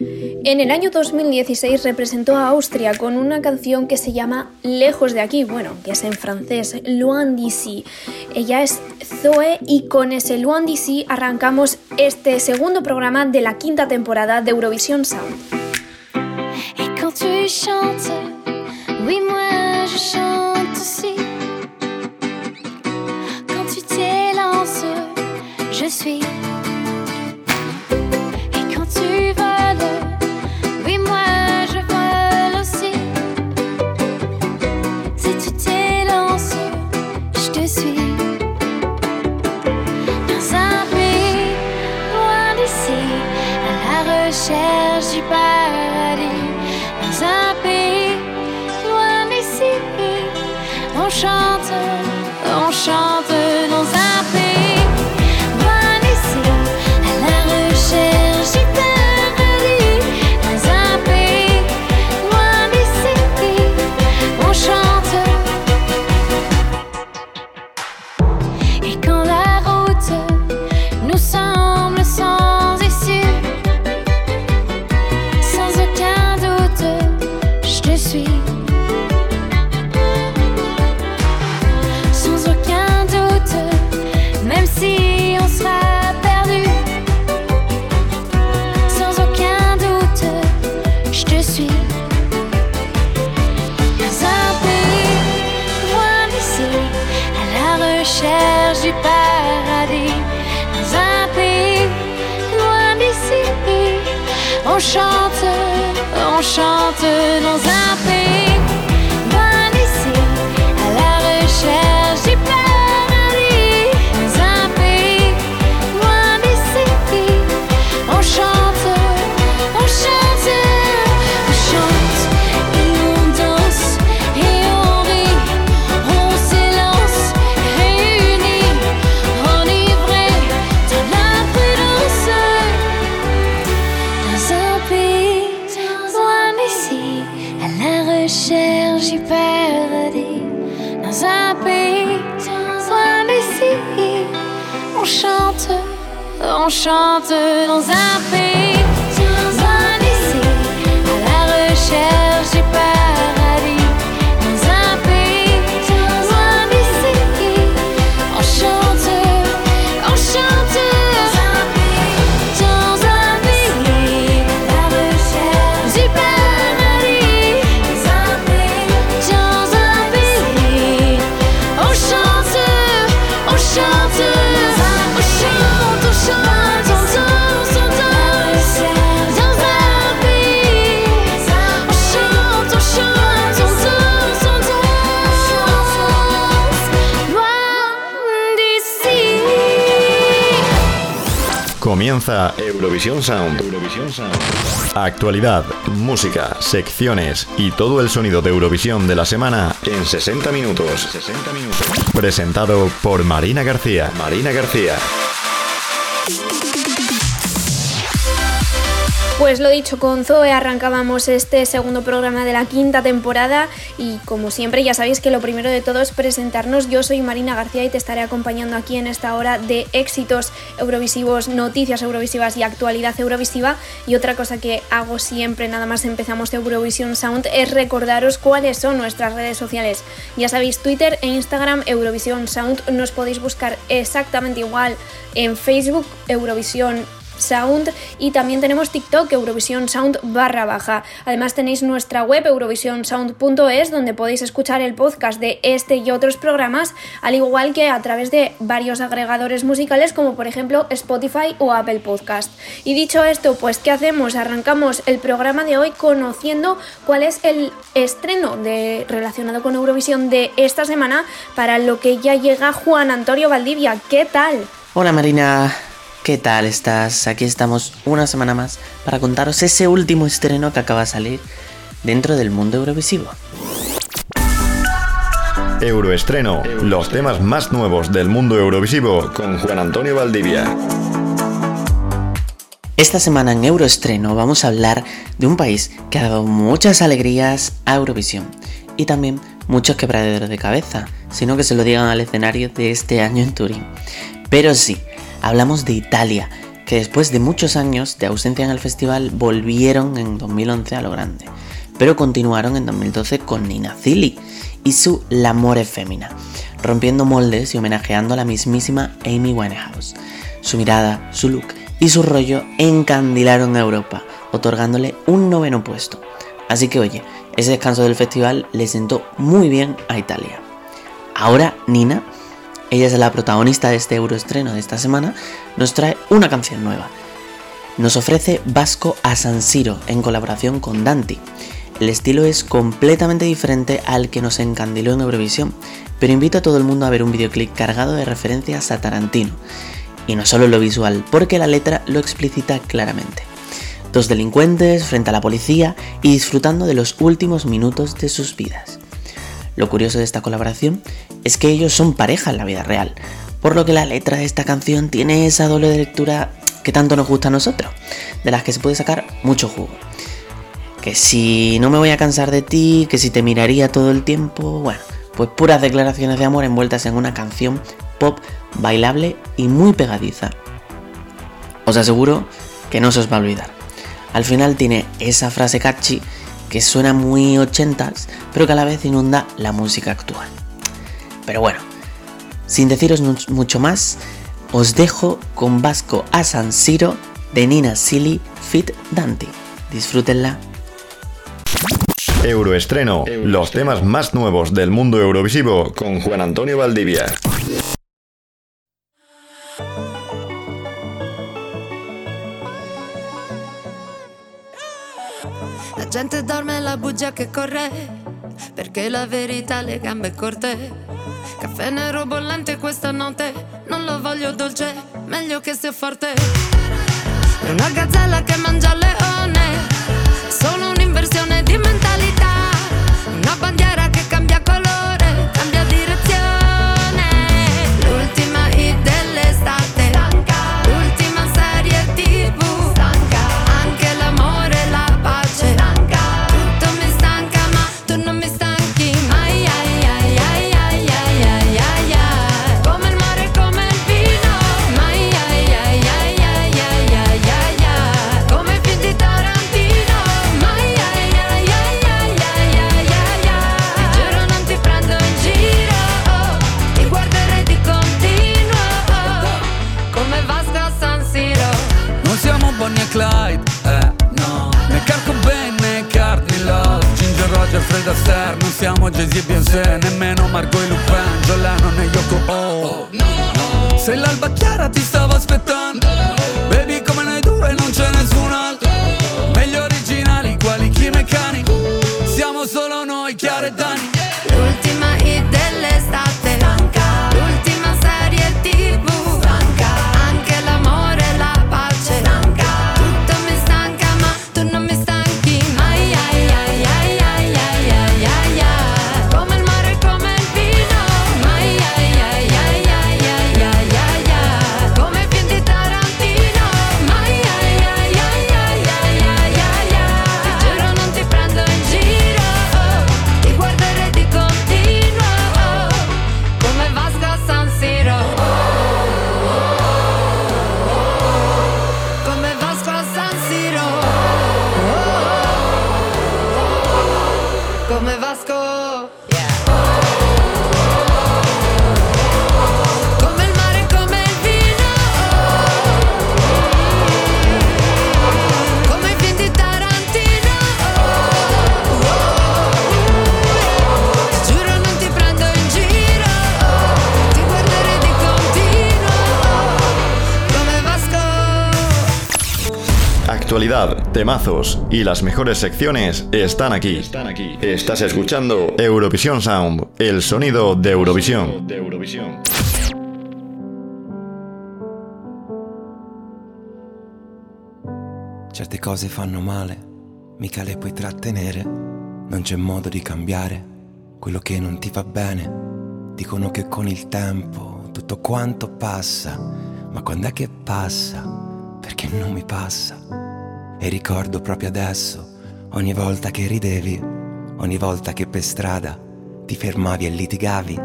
En el año 2016 representó a Austria con una canción que se llama Lejos de aquí, bueno, que es en francés, Loin d'ici. Ella es Zoe y con ese Loin d'ici arrancamos este segundo programa de la quinta temporada de Eurovisión Sound. je suis Comienza Eurovisión Sound. Actualidad, música, secciones y todo el sonido de Eurovisión de la semana en 60 minutos. 60 minutos. Presentado por Marina García. Marina García. Pues lo dicho, con Zoe arrancábamos este segundo programa de la quinta temporada y como siempre ya sabéis que lo primero de todo es presentarnos. Yo soy Marina García y te estaré acompañando aquí en esta hora de éxitos eurovisivos, noticias eurovisivas y actualidad eurovisiva. Y otra cosa que hago siempre, nada más empezamos Eurovision Sound, es recordaros cuáles son nuestras redes sociales. Ya sabéis, Twitter e Instagram Eurovision Sound, nos podéis buscar exactamente igual en Facebook Eurovisión Sound y también tenemos TikTok Eurovisión Sound barra baja. Además tenéis nuestra web eurovisionsound.es donde podéis escuchar el podcast de este y otros programas, al igual que a través de varios agregadores musicales como por ejemplo Spotify o Apple Podcast. Y dicho esto, pues ¿qué hacemos? Arrancamos el programa de hoy conociendo cuál es el estreno de, relacionado con Eurovisión de esta semana para lo que ya llega Juan Antonio Valdivia. ¿Qué tal? Hola Marina, ¿Qué tal estás? Aquí estamos una semana más para contaros ese último estreno que acaba de salir dentro del mundo eurovisivo. Euroestreno, los temas más nuevos del mundo eurovisivo con Juan Antonio Valdivia. Esta semana en Euroestreno vamos a hablar de un país que ha dado muchas alegrías a Eurovisión y también muchos quebraderos de cabeza, sino que se lo digan al escenario de este año en Turín. Pero sí, hablamos de Italia, que después de muchos años de ausencia en el festival volvieron en 2011 a lo grande, pero continuaron en 2012 con Nina Zilli y su L'amore Femina, rompiendo moldes y homenajeando a la mismísima Amy Winehouse. Su mirada, su look y su rollo encandilaron a Europa, otorgándole un noveno puesto. Así que oye, ese descanso del festival le sentó muy bien a Italia. Ahora Nina, ella es la protagonista de este euroestreno de esta semana, nos trae una canción nueva. Nos ofrece Vasco a San Siro en colaboración con Danti. El estilo es completamente diferente al que nos encandiló en Eurovisión, pero invito a todo el mundo a ver un videoclip cargado de referencias a Tarantino. Y no solo lo visual, porque la letra lo explicita claramente. Dos delincuentes frente a la policía y disfrutando de los últimos minutos de sus vidas. Lo curioso de esta colaboración es que ellos son pareja en la vida real, por lo que la letra de esta canción tiene esa doble de lectura que tanto nos gusta a nosotros, de las que se puede sacar mucho jugo. Que si no me voy a cansar de ti, que si te miraría todo el tiempo, bueno, pues puras declaraciones de amor envueltas en una canción pop bailable y muy pegadiza. Os aseguro que no se os va a olvidar. Al final tiene esa frase catchy que suena muy ochentas, pero que a la vez inunda la música actual. Pero bueno, sin deciros mucho más, os dejo con Vasco a San Siro de Nina Silly Fit Dante. Disfrútenla. Euroestreno, los temas más nuevos del mundo eurovisivo con Juan Antonio Valdivia. Gente dorme la bugia che corre, perché la verità le gambe corte. Caffè nero bollente questa notte, non lo voglio dolce, meglio che sia forte. È una gazzella che mangia leone, sono un'inversione di mentalità, una bandiera Actualidad, temazos y las mejores secciones están aquí. Están aquí. Estás escuchando Eurovisión Sound, el sonido de Eurovisión. De Eurovisión. Certe cose fanno male, mica le puoi trattenere. Non c'è modo di cambiare quello che non ti va bene. Dicono che con il tempo tutto quanto passa, ma quando è che passa? Perché non mi passa. E ricordo proprio adesso, ogni volta che ridevi, ogni volta che per strada ti fermavi e litigavi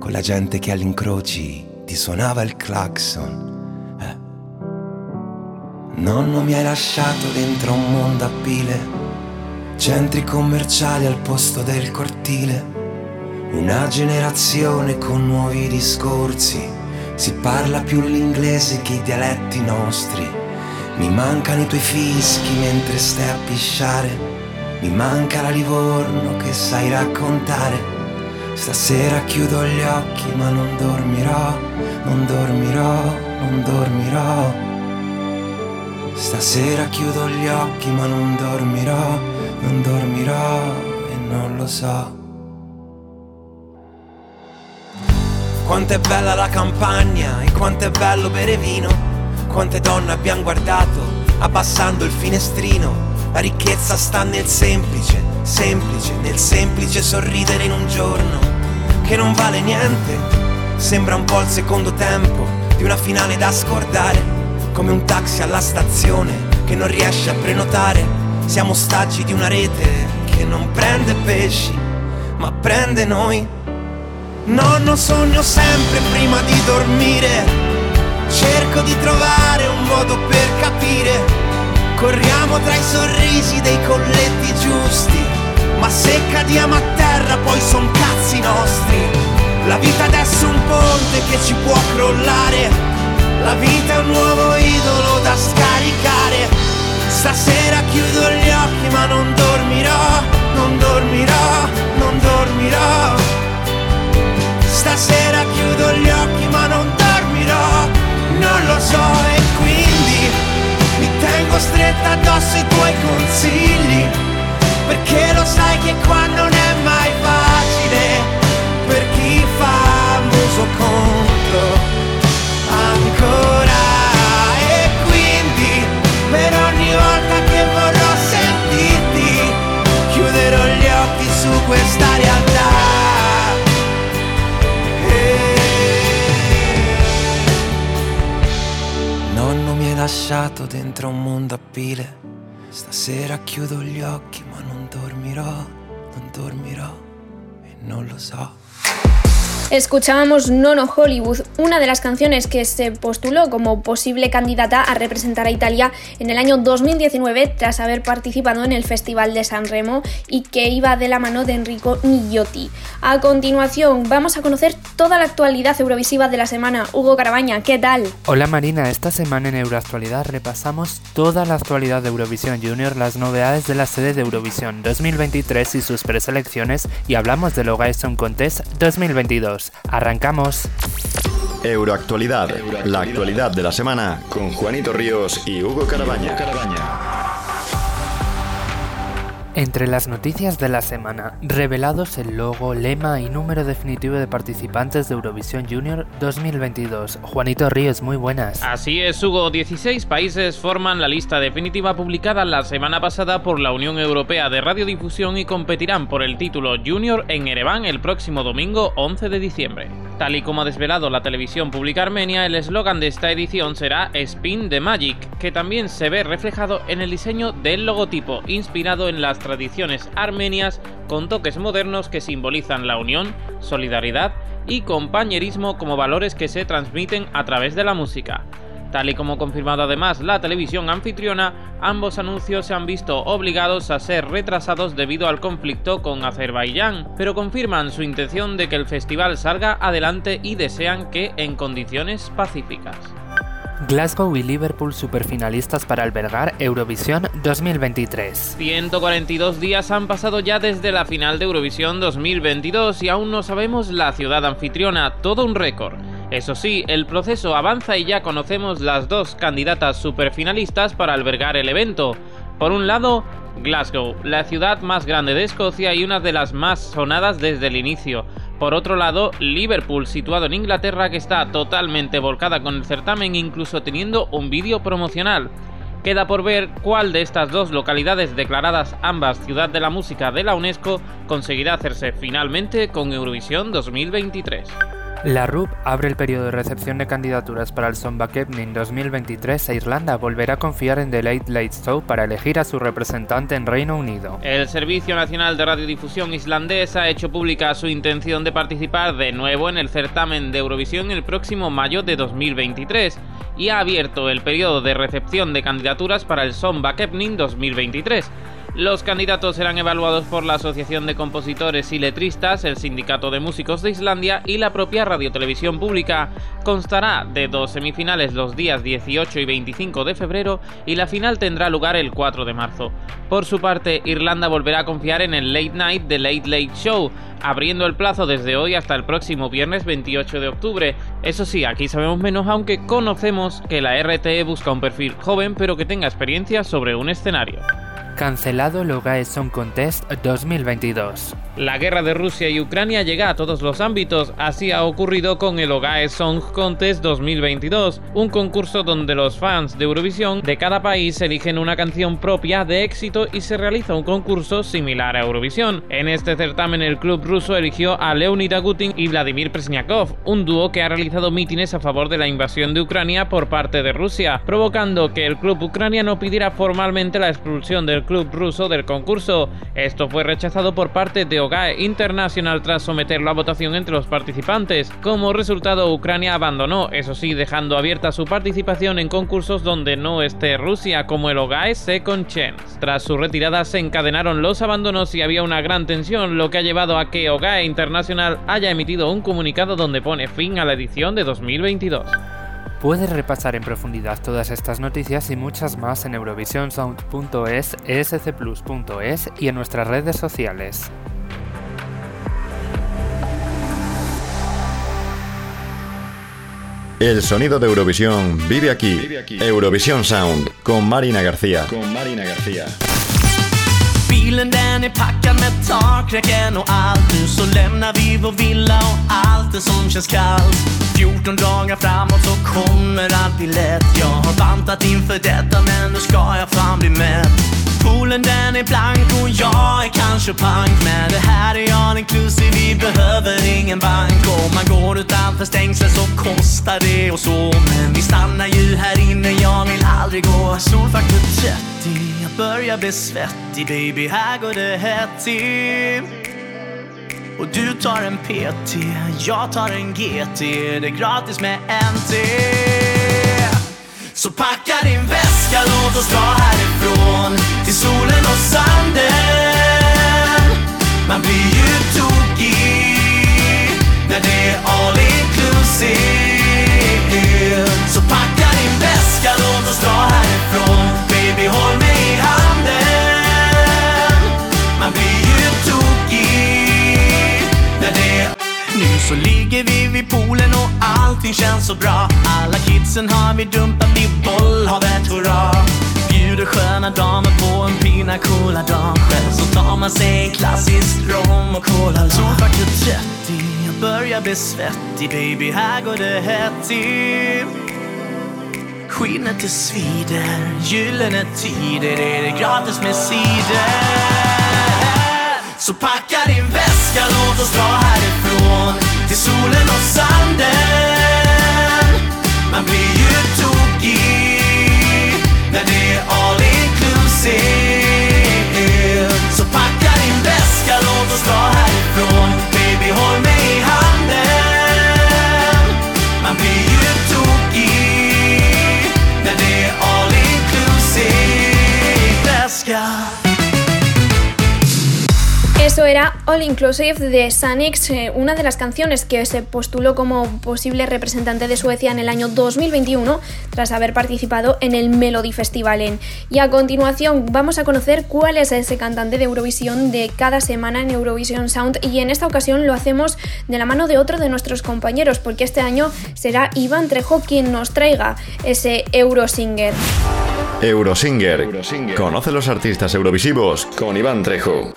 con la gente che agli incroci ti suonava il clacson. Eh, Nonno mi hai lasciato dentro un mondo a pile, centri commerciali al posto del cortile, una generazione con nuovi discorsi, si parla più l'inglese che i dialetti nostri, mi mancano i tuoi fischi mentre stai a pisciare, mi manca la Livorno che sai raccontare, stasera chiudo gli occhi ma non dormirò, non dormirò, non dormirò. Stasera chiudo gli occhi ma non dormirò, non dormirò e non lo so. Quanto è bella la campagna e quanto è bello bere vino, quante donne abbiamo guardato abbassando il finestrino. La ricchezza sta nel semplice, semplice, nel semplice sorridere in un giorno che non vale niente. Sembra un po' il secondo tempo di una finale da scordare come un taxi alla stazione che non riesce a prenotare. Siamo ostaggi di una rete che non prende pesci, ma prende noi. Nonno sogno sempre prima di dormire, cerco di trovare un modo per capire. Corriamo tra i sorrisi dei colletti giusti, ma se cadiamo a terra poi son cazzi nostri. La vita adesso è un ponte che ci può crollare la vita è un nuovo idolo da scaricare. Stasera chiudo gli occhi ma non dormirò, non dormirò, non dormirò. Stasera chiudo gli occhi ma non dormirò, non lo so e quindi mi tengo stretta addosso i tuoi consigli. Perché lo sai che qua non è mai facile per chi fa muso contro ancora e quindi per ogni volta che vorrò sentirti chiuderò gli occhi su questa realtà. Lasciato dentro un mondo a pile, stasera chiudo gli occhi ma non dormirò, non dormirò e non lo so. Escuchábamos Nono Hollywood, una de las canciones que se postuló como posible candidata a representar a Italia en el año 2019 tras haber participado en el Festival de San Remo y que iba de la mano de Enrico Nigliotti. A continuación vamos a conocer toda la actualidad eurovisiva de la semana. Hugo Carabaña, ¿qué tal? Hola Marina, esta semana en Euroactualidad repasamos toda la actualidad de Eurovisión Junior, las novedades de la sede de Eurovisión 2023 y sus preselecciones y hablamos de Loga Song Contest 2022. ¡Arrancamos! Euroactualidad, la actualidad de la semana con Juanito Ríos y Hugo Carabaña. Entre las noticias de la semana, revelados el logo, lema y número definitivo de participantes de Eurovisión Junior 2022. Juanito Ríos, muy buenas. Así es, Hugo. 16 países forman la lista definitiva publicada la semana pasada por la Unión Europea de Radiodifusión y competirán por el título Junior en Ereván el próximo domingo 11 de diciembre. Tal y como ha desvelado la televisión pública armenia, el eslogan de esta edición será Spin the Magic, que también se ve reflejado en el diseño del logotipo, inspirado en las tradiciones armenias con toques modernos que simbolizan la unión, solidaridad y compañerismo como valores que se transmiten a través de la música. Tal y como confirmado además la televisión anfitriona, ambos anuncios se han visto obligados a ser retrasados debido al conflicto con Azerbaiyán, pero confirman su intención de que el festival salga adelante y desean que en condiciones pacíficas. Glasgow y Liverpool superfinalistas para albergar Eurovisión 2023. 142 días han pasado ya desde la final de Eurovisión 2022 y aún no sabemos la ciudad anfitriona, todo un récord. Eso sí, el proceso avanza y ya conocemos las dos candidatas superfinalistas para albergar el evento. Por un lado, Glasgow, la ciudad más grande de Escocia y una de las más sonadas desde el inicio. Por otro lado, Liverpool, situado en Inglaterra, que está totalmente volcada con el certamen, incluso teniendo un vídeo promocional. Queda por ver cuál de estas dos localidades declaradas ambas Ciudad de la Música de la UNESCO conseguirá hacerse finalmente con Eurovisión 2023. La RUP abre el periodo de recepción de candidaturas para el Sonbakepnin 2023 e Irlanda volverá a confiar en The Late Late Show para elegir a su representante en Reino Unido. El Servicio Nacional de Radiodifusión islandés ha hecho pública su intención de participar de nuevo en el certamen de Eurovisión el próximo mayo de 2023 y ha abierto el periodo de recepción de candidaturas para el Sonbakepnin 2023. Los candidatos serán evaluados por la Asociación de Compositores y Letristas, el Sindicato de Músicos de Islandia y la propia Radiotelevisión Pública. Constará de dos semifinales los días 18 y 25 de febrero y la final tendrá lugar el 4 de marzo. Por su parte, Irlanda volverá a confiar en el Late Night The Late Late Show, abriendo el plazo desde hoy hasta el próximo viernes 28 de octubre. Eso sí, aquí sabemos menos aunque conocemos que la RTE busca un perfil joven pero que tenga experiencia sobre un escenario cancelado el Song Contest 2022. La guerra de Rusia y Ucrania llega a todos los ámbitos, así ha ocurrido con el Ogae Song Contest 2022, un concurso donde los fans de Eurovisión de cada país eligen una canción propia de éxito y se realiza un concurso similar a Eurovisión. En este certamen el club ruso eligió a Leonid Agutin y Vladimir Presniakov, un dúo que ha realizado mítines a favor de la invasión de Ucrania por parte de Rusia, provocando que el club ucraniano pidiera formalmente la expulsión del club ruso del concurso. Esto fue rechazado por parte de OGAE International tras someterlo a votación entre los participantes. Como resultado, Ucrania abandonó, eso sí, dejando abierta su participación en concursos donde no esté Rusia, como el OGAE Second Chance. Tras su retirada se encadenaron los abandonos y había una gran tensión, lo que ha llevado a que OGAE International haya emitido un comunicado donde pone fin a la edición de 2022. Puedes repasar en profundidad todas estas noticias y muchas más en eurovisionsound.es, escplus.es y en nuestras redes sociales. El sonido de Eurovisión vive aquí. Eurovisión Sound con Marina García. Con Marina García. Bilen den är packad med takräcken och allt Nu så lämnar vi vår villa och allt det som känns kallt 14 dagar framåt så kommer allt bli lätt Jag har bantat inför detta men nu ska jag fan bli mätt Poolen den är blank och jag är kanske pank Men det här är all inclusive, vi behöver ingen bank. Om man går utanför stängsel så kostar det och så. Men vi stannar ju här inne, jag vill aldrig gå. Solfaktor 30, jag börjar bli svettig. Baby, här går det hett till och du tar en PT, jag tar en GT, det är gratis med en så packa din väska, låt oss dra härifrån Till solen och sanden. Man blir ju tokig När det är all inclusive. Så packa din väska, låt oss dra härifrån. Baby, håll så ligger vi vid poolen och allting känns så bra. Alla kidsen har vi dumpat i bollhavet, hurra. Bjuder sköna damer på en pina colada Själv så tar man sig en klassisk rom och cola Solfaktor 30, jag börjar bli svettig. Baby, här går det hett till Skinnet det svider, gyllene tider, är det gratis med cider. Så packa din väska, låt oss dra härifrån solen och sanden Man blir ju tokig När det är all inclusive Så packa din väska, låt oss dra här. All Inclusive de Sanix, eh, una de las canciones que se postuló como posible representante de Suecia en el año 2021 tras haber participado en el Melody Festival. Y a continuación vamos a conocer cuál es ese cantante de Eurovisión de cada semana en Eurovision Sound y en esta ocasión lo hacemos de la mano de otro de nuestros compañeros porque este año será Iván Trejo quien nos traiga ese Eurosinger. Eurosinger. Eurosinger. Conoce los artistas eurovisivos con Iván Trejo.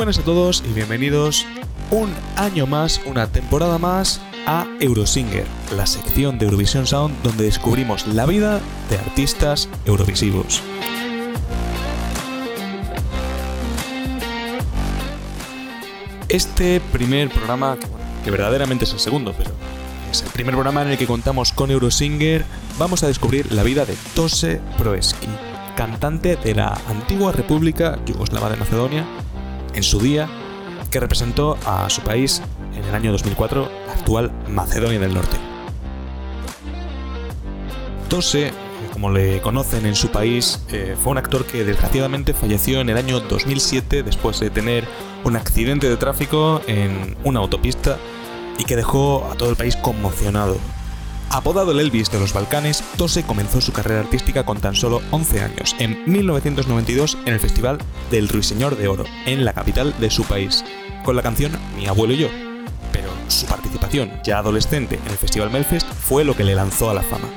buenas a todos y bienvenidos un año más, una temporada más a Eurosinger, la sección de Eurovisión Sound donde descubrimos la vida de artistas eurovisivos. Este primer programa, que, que verdaderamente es el segundo, pero es el primer programa en el que contamos con Eurosinger, vamos a descubrir la vida de Tose Proeski, cantante de la antigua República Yugoslava de Macedonia en su día, que representó a su país en el año 2004, la actual Macedonia del Norte. Tose, como le conocen en su país, eh, fue un actor que desgraciadamente falleció en el año 2007 después de tener un accidente de tráfico en una autopista y que dejó a todo el país conmocionado. Apodado el Elvis de los Balcanes, Tose comenzó su carrera artística con tan solo 11 años, en 1992 en el Festival del Ruiseñor de Oro, en la capital de su país, con la canción Mi abuelo y yo. Pero su participación, ya adolescente, en el Festival Melfest fue lo que le lanzó a la fama.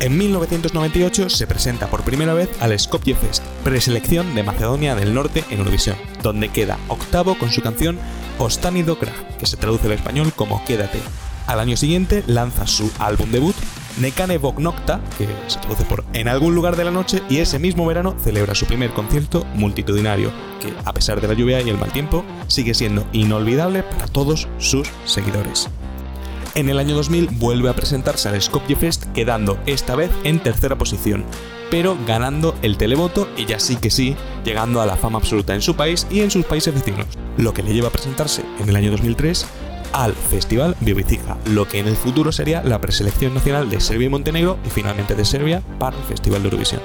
En 1998 se presenta por primera vez al Skopje Fest, preselección de Macedonia del Norte en Eurovisión, donde queda octavo con su canción Ostani do Krah, que se traduce al español como Quédate. Al año siguiente lanza su álbum debut, Nekane Bog Nocta, que se traduce por En algún lugar de la noche, y ese mismo verano celebra su primer concierto multitudinario, que a pesar de la lluvia y el mal tiempo, sigue siendo inolvidable para todos sus seguidores. En el año 2000 vuelve a presentarse al Skopje Fest, quedando esta vez en tercera posición, pero ganando el televoto y ya sí que sí, llegando a la fama absoluta en su país y en sus países vecinos, lo que le lleva a presentarse en el año 2003 al Festival Biobicica, lo que en el futuro sería la preselección nacional de Serbia y Montenegro y finalmente de Serbia para el Festival de Eurovisión.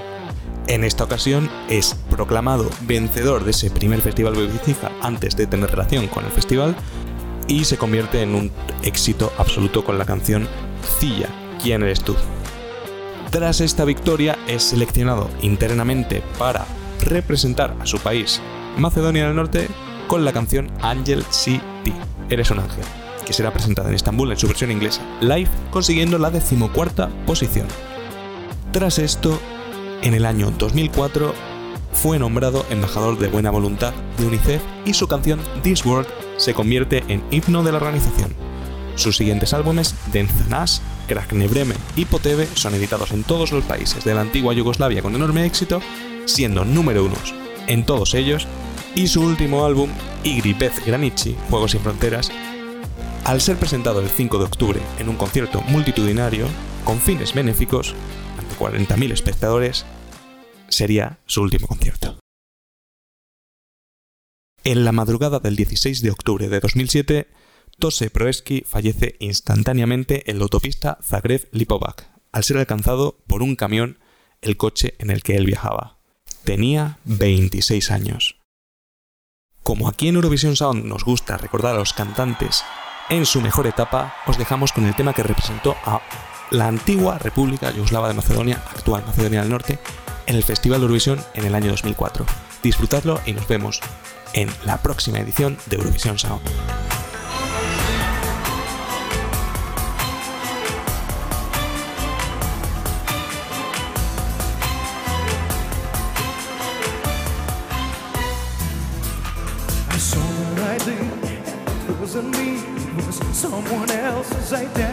En esta ocasión es proclamado vencedor de ese primer Festival Biobicica antes de tener relación con el festival y se convierte en un éxito absoluto con la canción Cilla, ¿quién eres tú? Tras esta victoria es seleccionado internamente para representar a su país, Macedonia del Norte, con la canción Angel C.T. Eres un ángel, que será presentada en Estambul en su versión inglesa, live, consiguiendo la decimocuarta posición. Tras esto, en el año 2004, fue nombrado embajador de buena voluntad de UNICEF y su canción This World se convierte en himno de la organización. Sus siguientes álbumes, Denzanas, Kraknebreme y Potebe, son editados en todos los países de la antigua Yugoslavia con enorme éxito, siendo número unos en todos ellos, y su último álbum, Igri Bez Granici, Juegos sin Fronteras, al ser presentado el 5 de octubre en un concierto multitudinario, con fines benéficos, ante 40.000 espectadores, sería su último concierto. En la madrugada del 16 de octubre de 2007, Tose Proeski fallece instantáneamente en la autopista Zagreb-Lipovac, al ser alcanzado por un camión el coche en el que él viajaba. Tenía 26 años. Como aquí en Eurovision Sound nos gusta recordar a los cantantes en su mejor etapa, os dejamos con el tema que representó a la antigua República Yugoslava de Macedonia, actual Macedonia del Norte, en el Festival de Eurovisión en el año 2004. Disfrutadlo y nos vemos en la próxima edición de Eurovisión Sound. else is out.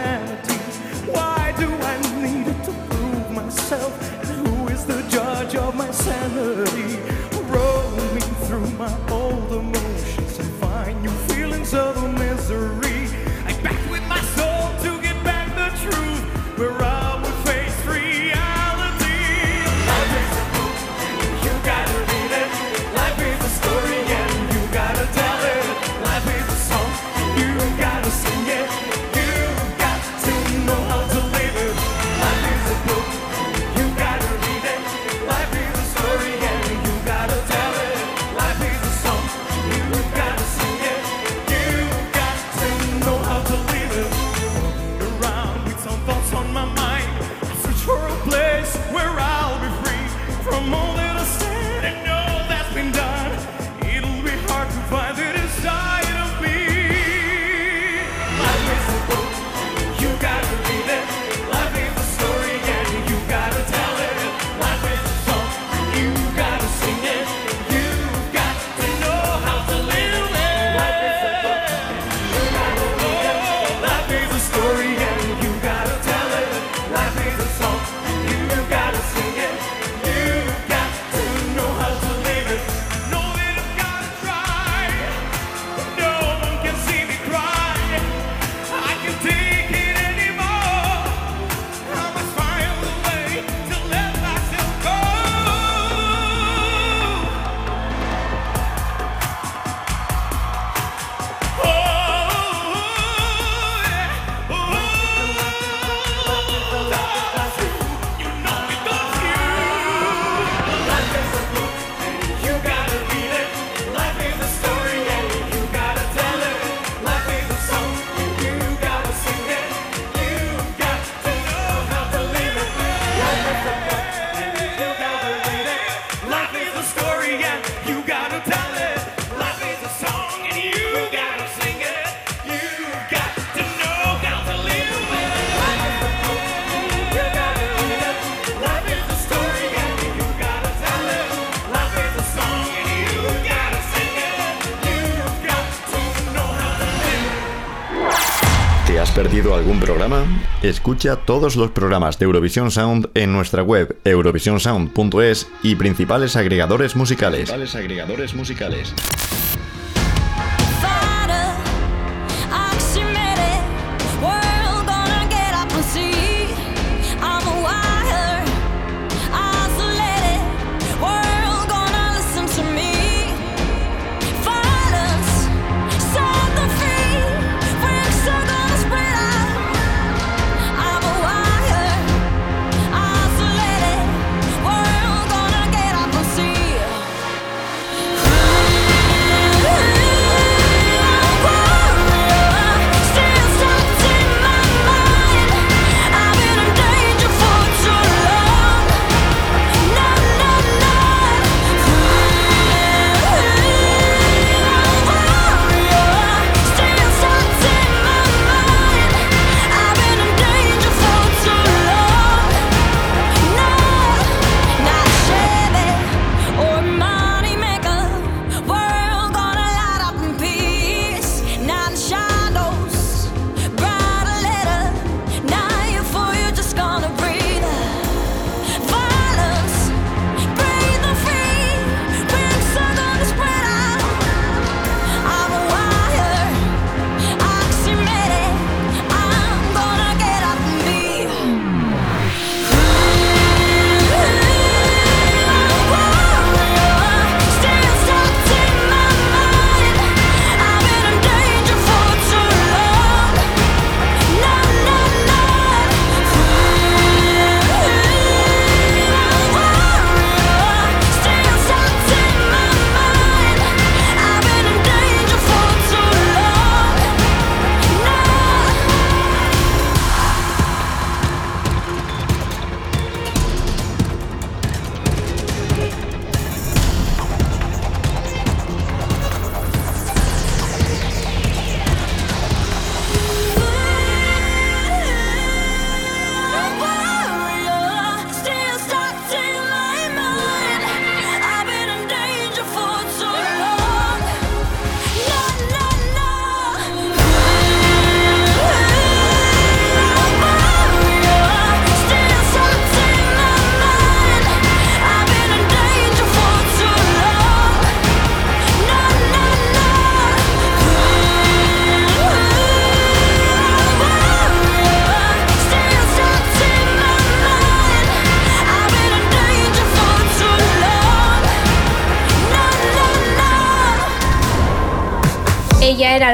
Perdido algún programa? Escucha todos los programas de Eurovisión Sound en nuestra web eurovisionsound.es y. Principales agregadores musicales.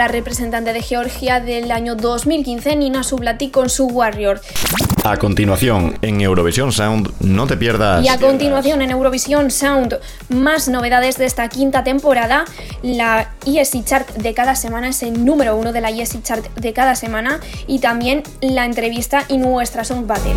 La representante de Georgia del año 2015, Nina Sublati con su Warrior. A continuación, en Eurovisión Sound, no te pierdas. Y a continuación en Eurovisión Sound, más novedades de esta quinta temporada. La ESC Chart de cada semana es el número uno de la ESC Chart de cada semana. Y también la entrevista y nuestra Song Battle.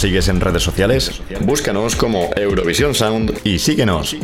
Sigues en redes sociales? Búscanos como Eurovisión Sound y síguenos.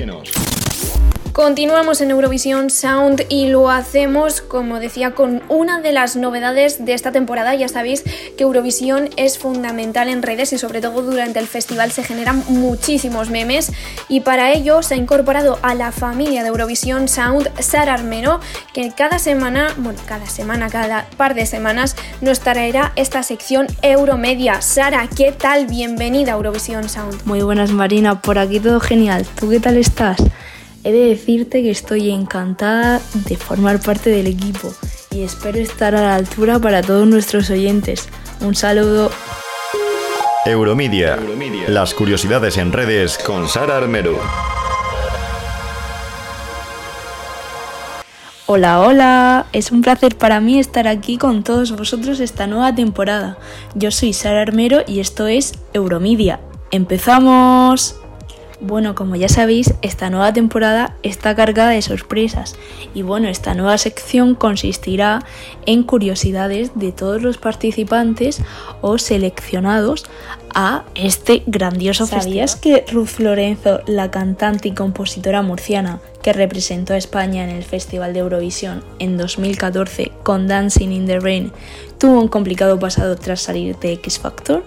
Continuamos en Eurovisión Sound y lo hacemos, como decía, con una de las novedades de esta temporada. Ya sabéis que Eurovisión es fundamental en redes y sobre todo durante el festival se generan muchísimos memes y para ello se ha incorporado a la familia de Eurovisión Sound Sara Armero, que cada semana, bueno, cada semana, cada par de semanas nos traerá esta sección Euromedia. Sara, ¿qué tal? Bienvenida a Eurovisión Sound. Muy buenas Marina, por aquí todo genial. ¿Tú qué tal estás? He de decirte que estoy encantada de formar parte del equipo y espero estar a la altura para todos nuestros oyentes. Un saludo. Euromedia. Las curiosidades en redes con Sara Armero. Hola, hola. Es un placer para mí estar aquí con todos vosotros esta nueva temporada. Yo soy Sara Armero y esto es Euromedia. ¡Empezamos! Bueno, como ya sabéis, esta nueva temporada está cargada de sorpresas y bueno, esta nueva sección consistirá en curiosidades de todos los participantes o seleccionados a este grandioso festival. ¿Sabías que Ruth Lorenzo, la cantante y compositora murciana que representó a España en el Festival de Eurovisión en 2014 con Dancing in the Rain, tuvo un complicado pasado tras salir de X Factor?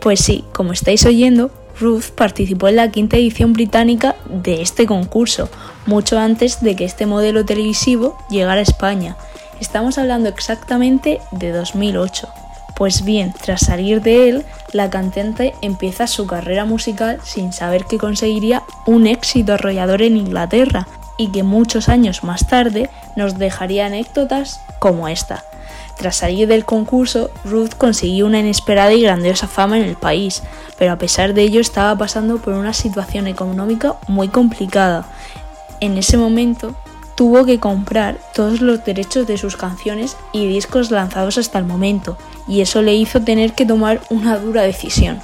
Pues sí, como estáis oyendo, Ruth participó en la quinta edición británica de este concurso, mucho antes de que este modelo televisivo llegara a España. Estamos hablando exactamente de 2008. Pues bien, tras salir de él, la cantante empieza su carrera musical sin saber que conseguiría un éxito arrollador en Inglaterra y que muchos años más tarde nos dejaría anécdotas como esta. Tras salir del concurso, Ruth consiguió una inesperada y grandiosa fama en el país, pero a pesar de ello estaba pasando por una situación económica muy complicada. En ese momento, tuvo que comprar todos los derechos de sus canciones y discos lanzados hasta el momento, y eso le hizo tener que tomar una dura decisión.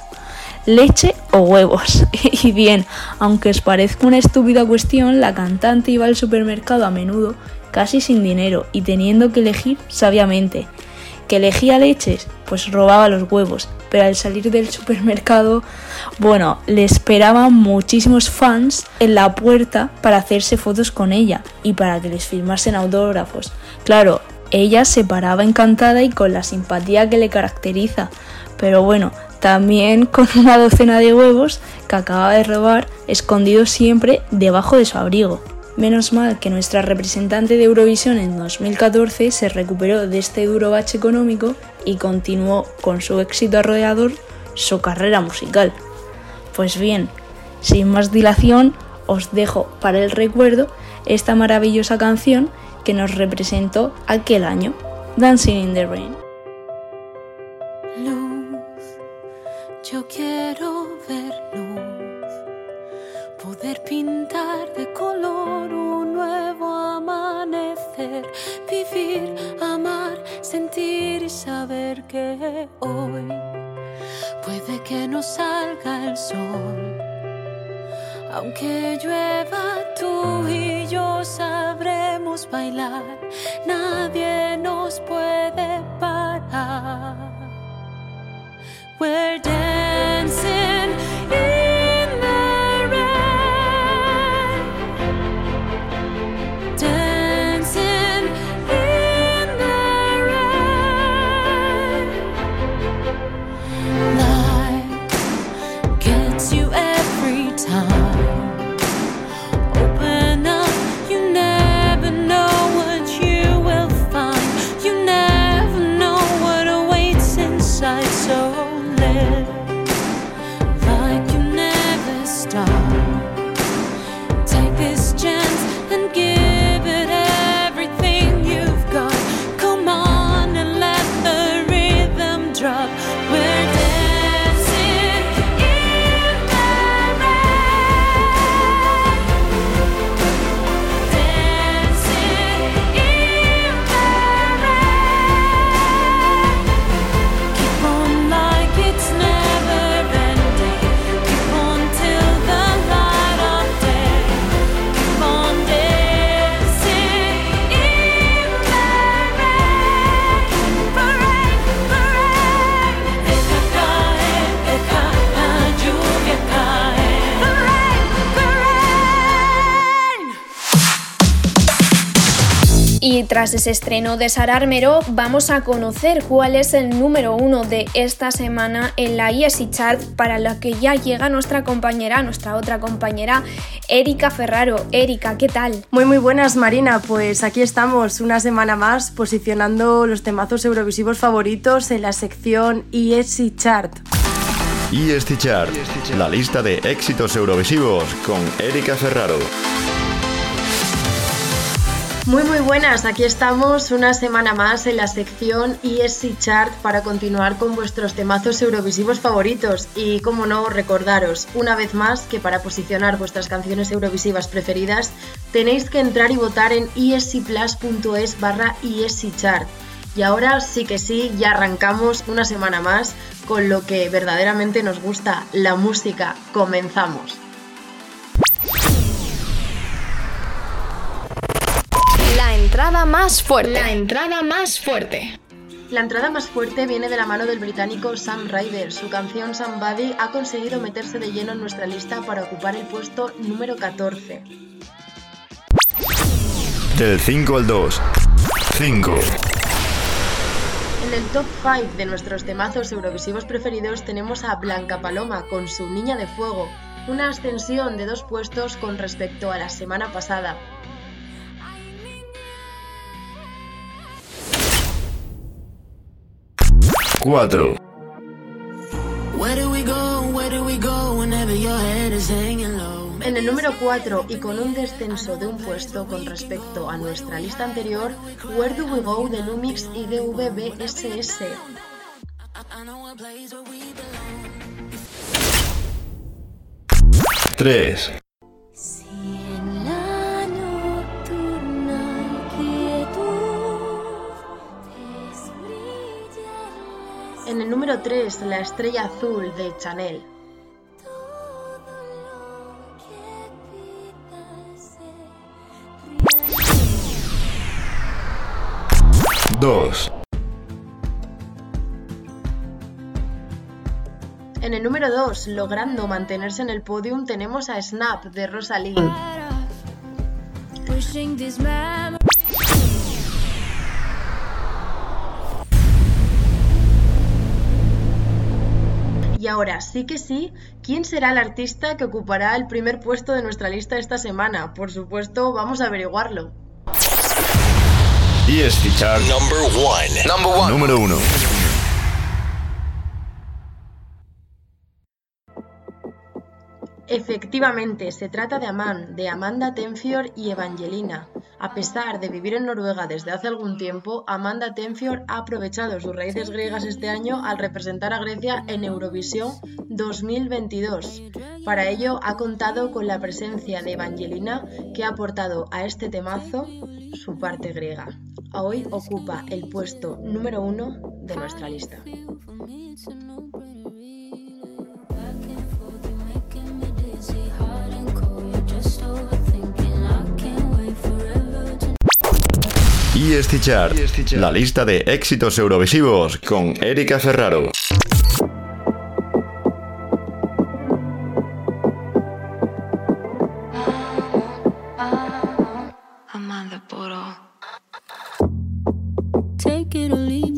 Leche o huevos. y bien, aunque os parezca una estúpida cuestión, la cantante iba al supermercado a menudo casi sin dinero y teniendo que elegir sabiamente. ¿Que elegía leches? Pues robaba los huevos, pero al salir del supermercado, bueno, le esperaban muchísimos fans en la puerta para hacerse fotos con ella y para que les firmasen autógrafos. Claro, ella se paraba encantada y con la simpatía que le caracteriza, pero bueno, también con una docena de huevos que acaba de robar escondidos siempre debajo de su abrigo. Menos mal que nuestra representante de Eurovisión en 2014 se recuperó de este duro bache económico y continuó con su éxito arrollador su carrera musical. Pues bien, sin más dilación, os dejo para el recuerdo esta maravillosa canción que nos representó aquel año, Dancing in the Rain. Luz, yo quiero ver luz, poder pintar de color hoy puede que no salga el sol. Aunque llueva, tú y yo sabremos bailar, nadie nos puede parar. We're tras ese estreno de Sara Armero, vamos a conocer cuál es el número uno de esta semana en la ESI Chart, para la que ya llega nuestra compañera, nuestra otra compañera, Erika Ferraro. Erika, ¿qué tal? Muy, muy buenas, Marina. Pues aquí estamos, una semana más, posicionando los temazos eurovisivos favoritos en la sección ESI Chart. ESI Chart, la lista de éxitos eurovisivos con Erika Ferraro. Muy muy buenas, aquí estamos una semana más en la sección ESC Chart para continuar con vuestros temazos eurovisivos favoritos y como no recordaros una vez más que para posicionar vuestras canciones eurovisivas preferidas tenéis que entrar y votar en escplus.es barra Chart. Y ahora sí que sí, ya arrancamos una semana más con lo que verdaderamente nos gusta, la música. Comenzamos. Entrada más fuerte. La entrada más fuerte. La entrada más fuerte viene de la mano del británico Sam Ryder. Su canción Somebody ha conseguido meterse de lleno en nuestra lista para ocupar el puesto número 14. Del 5 al 2. 5. En el top 5 de nuestros temazos eurovisivos preferidos tenemos a Blanca Paloma con su Niña de Fuego, una ascensión de dos puestos con respecto a la semana pasada. 4. En el número 4 y con un descenso de un puesto con respecto a nuestra lista anterior, Where Do We Go de Lumix y DVBSS. 3. En el número 3, La estrella azul de Chanel. Dos. En el número 2, logrando mantenerse en el podium, tenemos a Snap de Rosalind. Ahora sí que sí, ¿quién será el artista que ocupará el primer puesto de nuestra lista esta semana? Por supuesto, vamos a averiguarlo. Y es fichar Number one. Number one. número uno. Efectivamente, se trata de Amán, de Amanda Tenfior y Evangelina. A pesar de vivir en Noruega desde hace algún tiempo, Amanda Tenfior ha aprovechado sus raíces griegas este año al representar a Grecia en Eurovisión 2022. Para ello ha contado con la presencia de Evangelina, que ha aportado a este temazo su parte griega. Hoy ocupa el puesto número uno de nuestra lista. Y es Chart, la lista de éxitos eurovisivos con Erika Ferraro. Take it or leave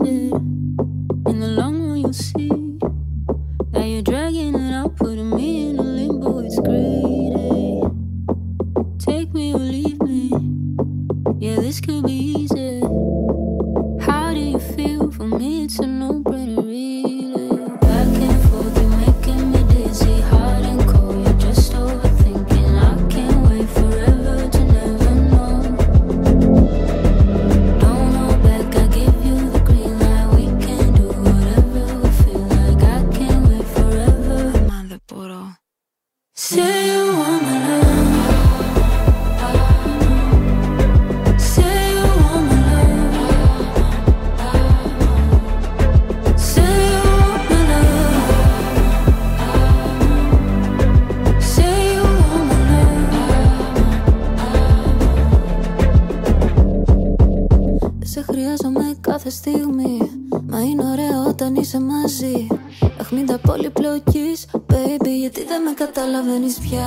mis pies.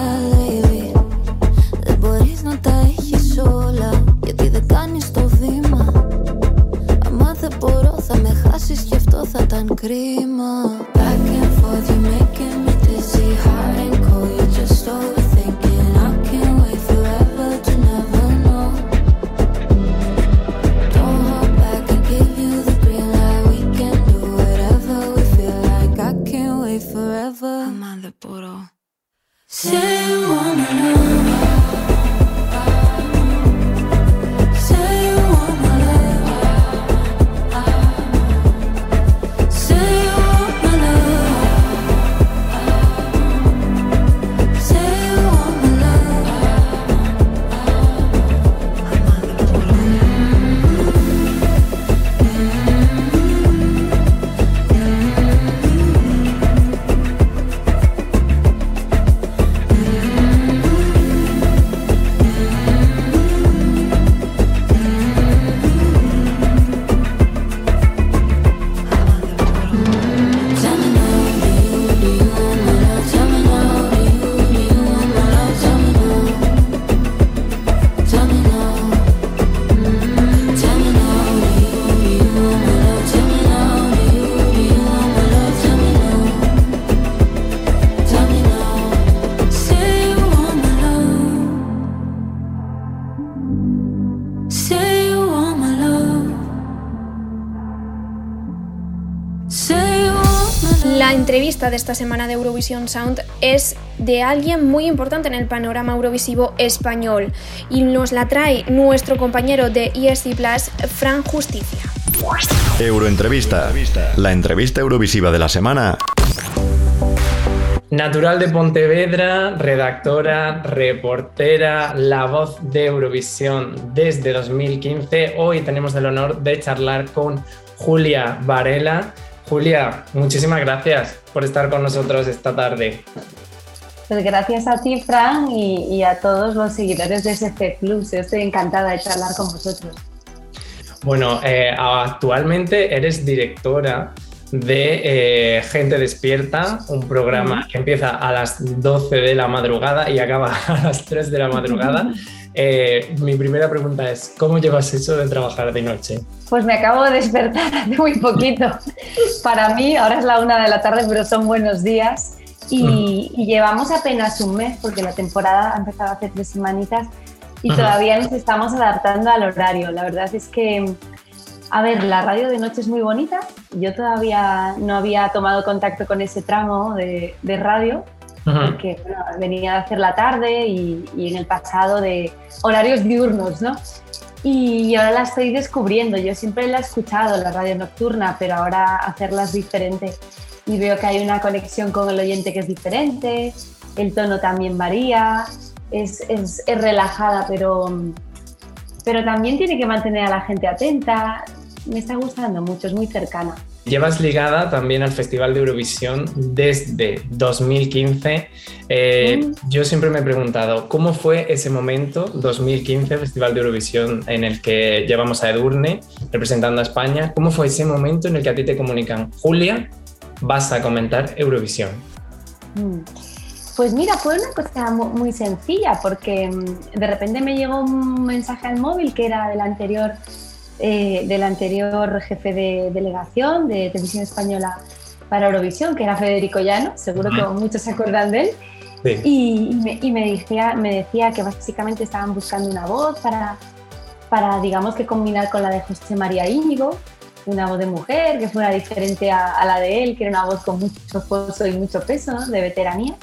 De esta semana de Eurovisión Sound es de alguien muy importante en el panorama eurovisivo español y nos la trae nuestro compañero de ESC Plus, Fran Justicia. Euroentrevista. La entrevista eurovisiva de la semana Natural de Pontevedra, redactora, reportera, la voz de Eurovisión desde 2015. Hoy tenemos el honor de charlar con Julia Varela. Julia, muchísimas gracias por estar con nosotros esta tarde. Pues gracias a ti, Fran, y, y a todos los seguidores de SC Plus. Yo estoy encantada de charlar con vosotros. Bueno, eh, actualmente eres directora de eh, Gente Despierta, un programa que empieza a las 12 de la madrugada y acaba a las 3 de la madrugada. Eh, mi primera pregunta es, ¿cómo llevas eso de trabajar de noche? Pues me acabo de despertar hace muy poquito. Para mí, ahora es la una de la tarde, pero son buenos días. Y, y llevamos apenas un mes, porque la temporada ha empezado hace tres semanitas y Ajá. todavía nos estamos adaptando al horario. La verdad es que, a ver, la radio de noche es muy bonita. Yo todavía no había tomado contacto con ese tramo de, de radio, porque bueno, venía de hacer la tarde y, y en el pasado de horarios diurnos, ¿no? Y ahora la estoy descubriendo. Yo siempre la he escuchado, la radio nocturna, pero ahora hacerla es diferente. Y veo que hay una conexión con el oyente que es diferente, el tono también varía, es, es- es relajada, pero, pero también tiene que mantener a la gente atenta. Me está gustando mucho, es muy cercana. Llevas ligada también al Festival de Eurovisión desde 2015. Eh, Yo siempre me he preguntado, ¿cómo fue ese momento, 2015, Festival de Eurovisión, en el que llevamos a Edurne representando a España? ¿Cómo fue ese momento en el que a ti te comunican, Julia, vas a comentar Eurovisión? Mm. Pues mira, fue una cosa mu- muy sencilla porque mm, de repente me llegó un mensaje al móvil que era del anterior, eh, del anterior jefe de delegación de Televisión Española para Eurovisión, que era Federico Llano, seguro que muchos se acuerdan de él. Sí. Y, y me, y me decía, me decía que básicamente estaban buscando una voz para, para, digamos que combinar con la de José María Íñigo, una voz de mujer que fuera diferente a, a la de él, que era una voz con mucho pozo y mucho peso, ¿no? de veteranía.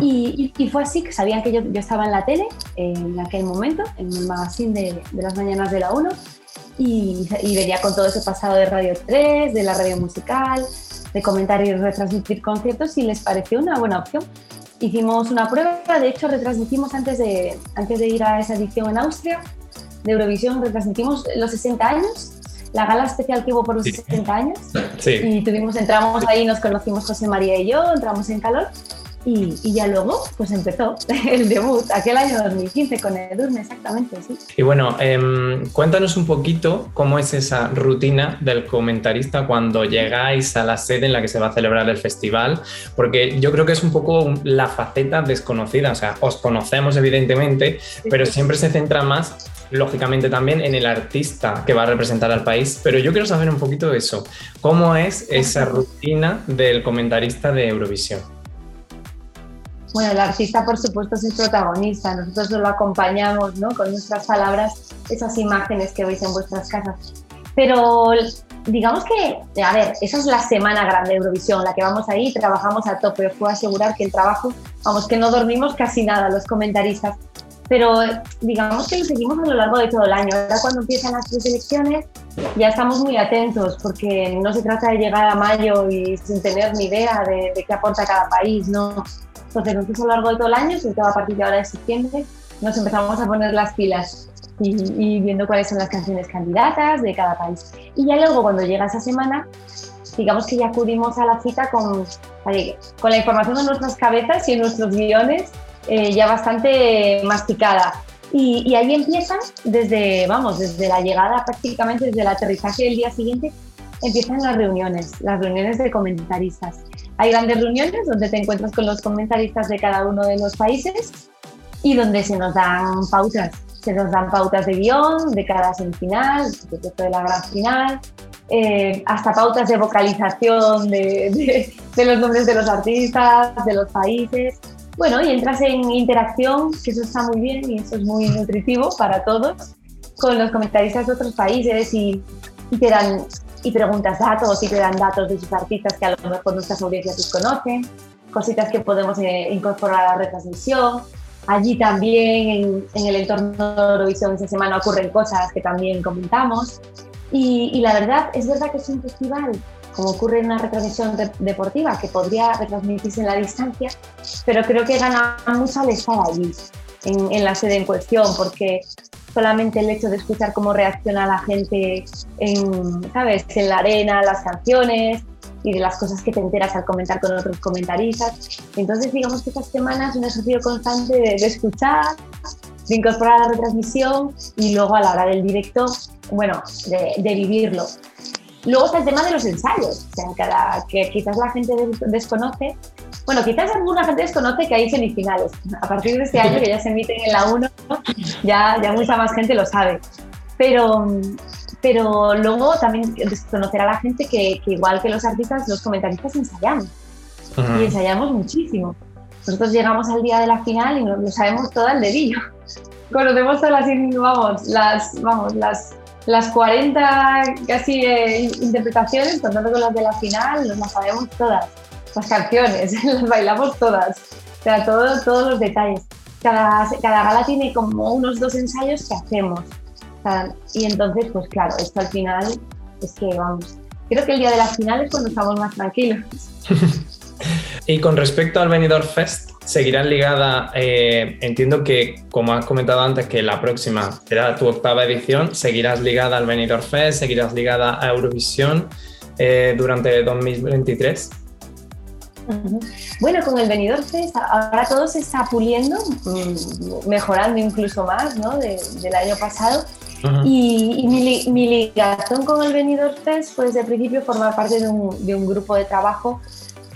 Y, y- y fue así, que sabían que yo, yo estaba en la tele en aquel momento, en el magazine de, de las mañanas de la 1, y, y venía con todo ese pasado de Radio 3, de la radio musical, de comentar y retransmitir conciertos, y les pareció una buena opción. Hicimos una prueba, de hecho retransmitimos antes de, antes de ir a esa edición en Austria de Eurovisión, retransmitimos los 60 años, la gala especial que hubo por los Sí. 60 años, Sí. y tuvimos, entramos ahí, nos conocimos José María y yo, entramos en calor Y, y, ya luego, pues empezó el debut, aquel año 2015 con Edurne, exactamente, sí. Y bueno, eh, cuéntanos un poquito cómo es esa rutina del comentarista cuando llegáis a la sede en la que se va a celebrar el festival, porque yo creo que es un poco la faceta desconocida, o sea, os conocemos evidentemente, pero siempre se centra más lógicamente también en el artista que va a representar al país, pero yo quiero saber un poquito de eso. ¿Cómo es esa rutina del comentarista de Eurovisión? Bueno, el artista por supuesto es el protagonista, nosotros lo acompañamos ¿no? con nuestras palabras, esas imágenes que veis en vuestras casas. Pero digamos que, a ver, esa es la semana grande de Eurovisión, la que vamos ahí, trabajamos a tope, os puedo asegurar que el trabajo, vamos, que no dormimos casi nada los comentaristas, pero digamos que lo seguimos a lo largo de todo el año. Ahora cuando empiezan las tres elecciones ya estamos muy atentos porque no se trata de llegar a mayo y sin tener ni idea de, de qué aporta cada país, ¿no? Entonces nosotros a lo largo de todo el año, sobre todo a partir de ahora de septiembre, nos empezamos a poner las pilas y, y, viendo cuáles son las canciones candidatas de cada país. Y ya luego cuando llega esa semana, digamos que ya acudimos a la cita con, con la información de nuestras cabezas y en nuestros guiones eh, ya bastante masticada. Y, y, ahí empiezan desde, vamos, desde la llegada prácticamente, desde el aterrizaje del día siguiente, empiezan las reuniones, las reuniones de comentaristas. Hay grandes reuniones donde te encuentras con los comentaristas de cada uno de los países y donde se nos dan pautas. Se nos dan pautas de guion de cada semifinal, de la gran final, eh, hasta pautas de vocalización de, de, de los nombres de los artistas, de los países. Bueno, y entras en interacción, que eso está muy bien y eso es muy nutritivo para todos, con los comentaristas de otros países y, y te dan y preguntas datos y te dan datos de sus artistas que a lo mejor nuestras audiencias desconocen, cositas que podemos eh, incorporar a la retransmisión. Allí también en, en, el entorno de Eurovisión esta semana ocurren cosas que también comentamos. Y, y, la verdad, es verdad que es un festival, como ocurre en una retransmisión de, deportiva, que podría retransmitirse en la distancia, pero creo que gana mucho al estar allí, en, en la sede en cuestión, porque solamente el hecho de escuchar cómo reacciona la gente en, ¿sabes? en la arena, las canciones y de las cosas que te enteras al comentar con otros comentaristas. Entonces, digamos que estas semanas un ejercicio constante de, escuchar, de incorporar la retransmisión y luego a la hora del directo, bueno, de vivirlo. Luego está el tema de los ensayos, o sea, cada, que quizás la gente desconoce. Bueno, quizás alguna gente desconoce que hay semifinales. A partir de este año, que ya se emiten en la 1, ya, ya mucha más gente lo sabe. Pero, pero luego también desconocerá la gente que, que, igual que los artistas, los comentaristas ensayamos. Uh -huh. Y ensayamos muchísimo. Nosotros llegamos al día de la final y lo sabemos todo al dedillo. Conocemos todas las, vamos, las, vamos, las las 40 casi eh, interpretaciones, contando con las de la final, nos las sabemos todas. Las canciones, las bailamos todas. O sea, todo, todos los detalles. Cada, cada gala tiene como unos dos ensayos que hacemos. O sea, y entonces, pues claro, esto al final es que vamos. Creo que el día de la final es cuando estamos más tranquilos. y con respecto al Benidorm Fest, seguirán ligada, eh, entiendo que, como has comentado antes, que la próxima será tu octava edición, seguirás ligada al Benidorm Fest, seguirás ligada a Eurovisión eh, durante 2023. Bueno, con el Benidorm Fest ahora todo se está puliendo, mm, mejorando incluso más ¿no? de, del año pasado. Uh -huh. Y, y mi, mi, ligación con el Benidorm Fest fue desde el principio formar parte de un, de un grupo de trabajo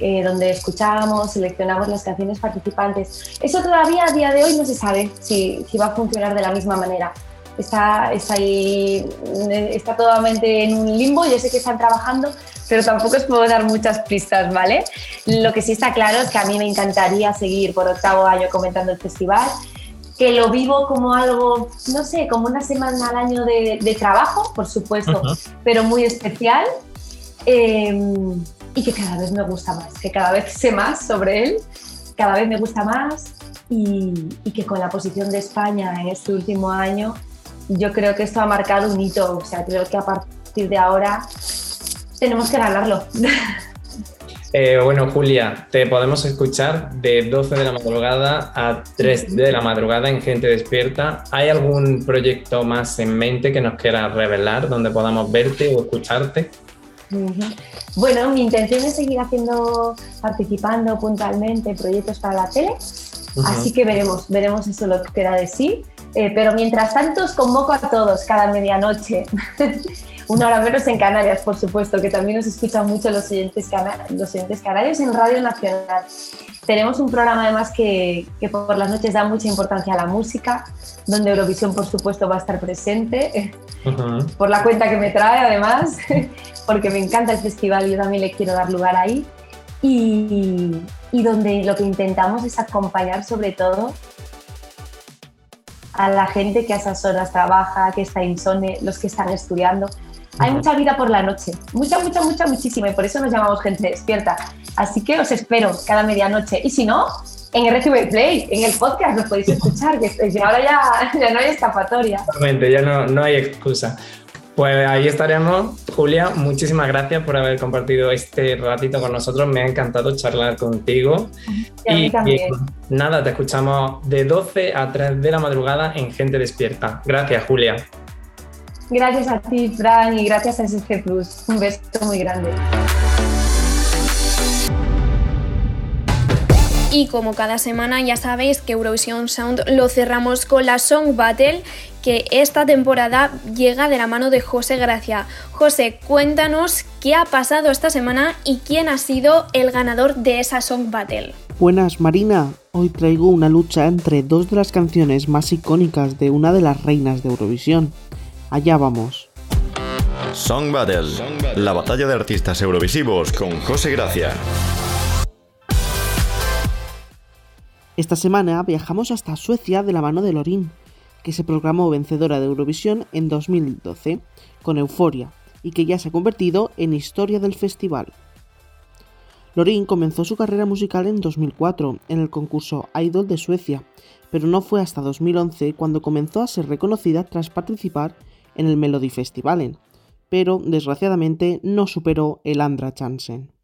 eh, donde escuchamos, seleccionamos las canciones participantes. Eso todavía a día de hoy no se sabe si, si va a funcionar de la misma manera. Está, está ahí, está totalmente en un limbo, yo sé que están trabajando, pero tampoco os puedo dar muchas pistas, ¿vale? Lo que sí está claro es que a mí me encantaría seguir por octavo año comentando el festival, que lo vivo como algo, no sé, como una semana al año de, de trabajo, por supuesto, uh -huh. pero muy especial. Eh, y que cada vez me gusta más, que cada vez sé más sobre él, cada vez me gusta más y, que con la posición de España en este último año, yo creo que esto ha marcado un hito, o sea, creo que a partir de ahora tenemos que ganarlo. Eh, bueno, Julia, te podemos escuchar de 12 de la madrugada a 3 de la madrugada en Gente Despierta. ¿Hay algún proyecto más en mente que nos quieras revelar donde podamos verte o escucharte? Bueno, mi intención es seguir haciendo, participando puntualmente en proyectos para la tele, Ujú. así que veremos, veremos eso lo que queda de sí. Eh, pero mientras tanto os convoco a todos cada medianoche, una hora menos en Canarias, por supuesto, que también nos escuchan mucho los oyentes, los oyentes canarios en Radio Nacional. Tenemos un programa además que, que por las noches da mucha importancia a la música, donde Eurovisión por supuesto va a estar presente por la cuenta que me trae además, porque me encanta el festival y yo también le quiero dar lugar ahí. Y, y donde lo que intentamos es acompañar sobre todo a la gente que a esas horas trabaja, que está insone, los que están estudiando. Hay mucha vida por la noche, mucha, mucha, mucha, muchísima, y por eso nos llamamos gente despierta. Así que os espero cada medianoche. Y si no, en RTV Play, en el podcast, los podéis escuchar, que que ahora ya, ya no hay escapatoria. Exactamente, ya no, no hay excusa. Pues ahí estaremos. Julia, muchísimas gracias por haber compartido este ratito con nosotros. Me ha encantado charlar contigo. Y a mí también. nada, te escuchamos de 12 a 3 de la madrugada en Gente Despierta. Gracias, Julia. Gracias a ti, Fran, y gracias a SG Plus. Un beso muy grande. Y como cada semana ya sabéis que Eurovision Sound lo cerramos con la Song Battle que esta temporada llega de la mano de José Gracia. José, cuéntanos qué ha pasado esta semana y quién ha sido el ganador de esa Song Battle. Buenas Marina, hoy traigo una lucha entre dos de las canciones más icónicas de una de las reinas de Eurovisión. Allá vamos. Song Battle, la batalla de artistas eurovisivos con José Gracia. Esta semana viajamos hasta Suecia de la mano de Lorin, que se proclamó vencedora de Eurovisión en 2012 con Euforia y que ya se ha convertido en historia del festival. Lorin comenzó su carrera musical en 2004 en el concurso Idol de Suecia, pero no fue hasta 2011 cuando comenzó a ser reconocida tras participar en el Melody Festivalen, pero desgraciadamente no superó el Andra Chansen.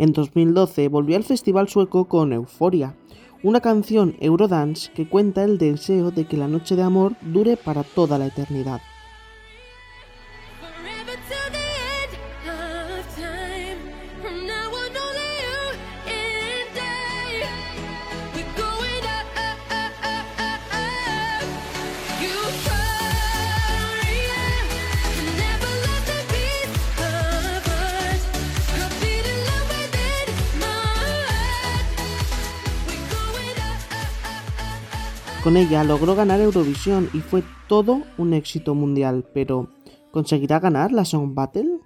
En 2012 volvió al festival sueco con Euforia, una canción Eurodance que cuenta el deseo de que la noche de amor dure para toda la eternidad. Con ella logró ganar Eurovisión y fue todo un éxito mundial, pero ¿conseguirá ganar la Song Battle?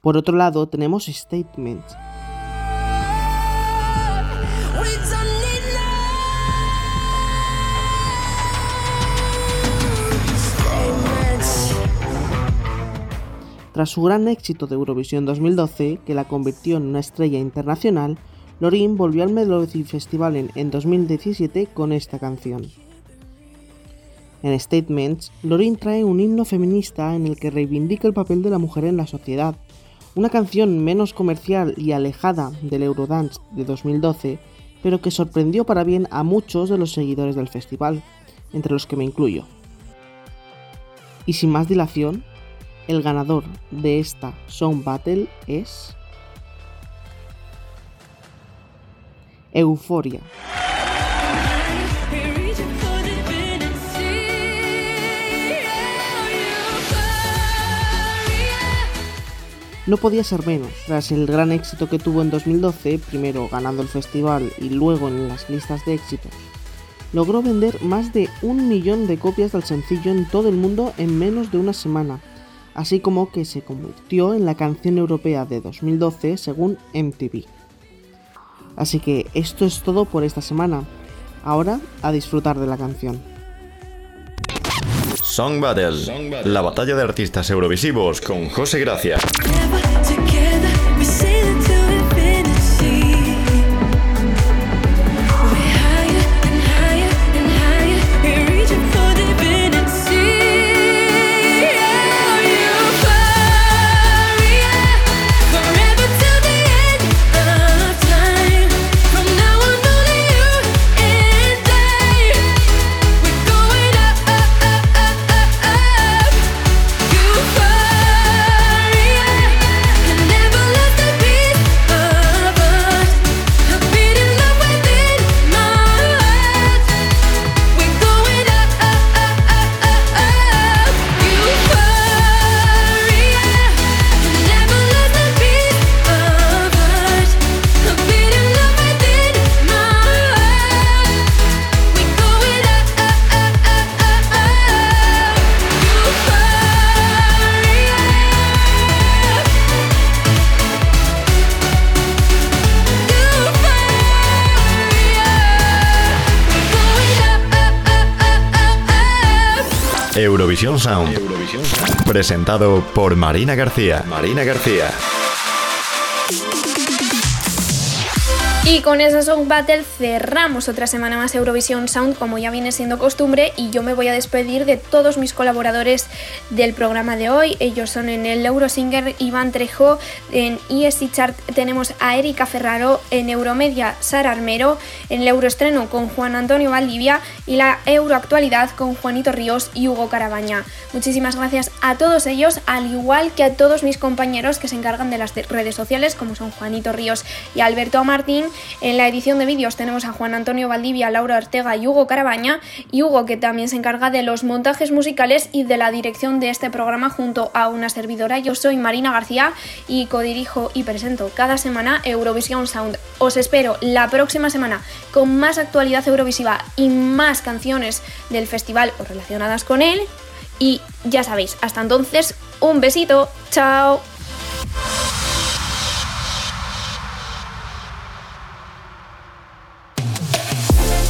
Por otro lado, tenemos Statement. Tras su gran éxito de Eurovisión 2012, que la convirtió en una estrella internacional, Lorin volvió al Melody Festival en, en 2017 con esta canción. En Statements, Lorin trae un himno feminista en el que reivindica el papel de la mujer en la sociedad, una canción menos comercial y alejada del Eurodance de 2012, pero que sorprendió para bien a muchos de los seguidores del festival, entre los que me incluyo. Y sin más dilación, el ganador de esta Song Battle es... Euforia. No podía ser menos, tras el gran éxito que tuvo en 2012, primero ganando el festival y luego en las listas de éxitos. Logró vender más de un millón de copias del sencillo en todo el mundo en menos de una semana, así como que se convirtió en la canción europea de 2012 según MTV. Así que esto es todo por esta semana. Ahora a disfrutar de la canción. Song Battle, la batalla de artistas eurovisivos con José Gracia. Eurovisión Sound. Presentado por Marina García. Marina García. Y con esa Song Battle cerramos otra semana más Eurovisión Sound, como ya viene siendo costumbre, y yo me voy a despedir de todos mis colaboradores del programa de hoy. Ellos son en el Eurosinger Iván Trejo, en ESC Chart tenemos a Erika Ferraro, en Euromedia Sara Armero, en el Euroestreno con Juan Antonio Valdivia y la Euroactualidad con Juanito Ríos y Hugo Carabaña. Muchísimas gracias a todos ellos, al igual que a todos mis compañeros que se encargan de las redes sociales, como son Juanito Ríos y Alberto Martín. En la edición de vídeos tenemos a Juan Antonio Valdivia, Laura Ortega y Hugo Carabaña, y Hugo que también se encarga de los montajes musicales y de la dirección de este programa junto a una servidora. Yo soy Marina García y codirijo y presento cada semana Eurovisión Sound. Os espero la próxima semana con más actualidad eurovisiva y más canciones del festival o relacionadas con él. Y ya sabéis, hasta entonces, un besito, chao.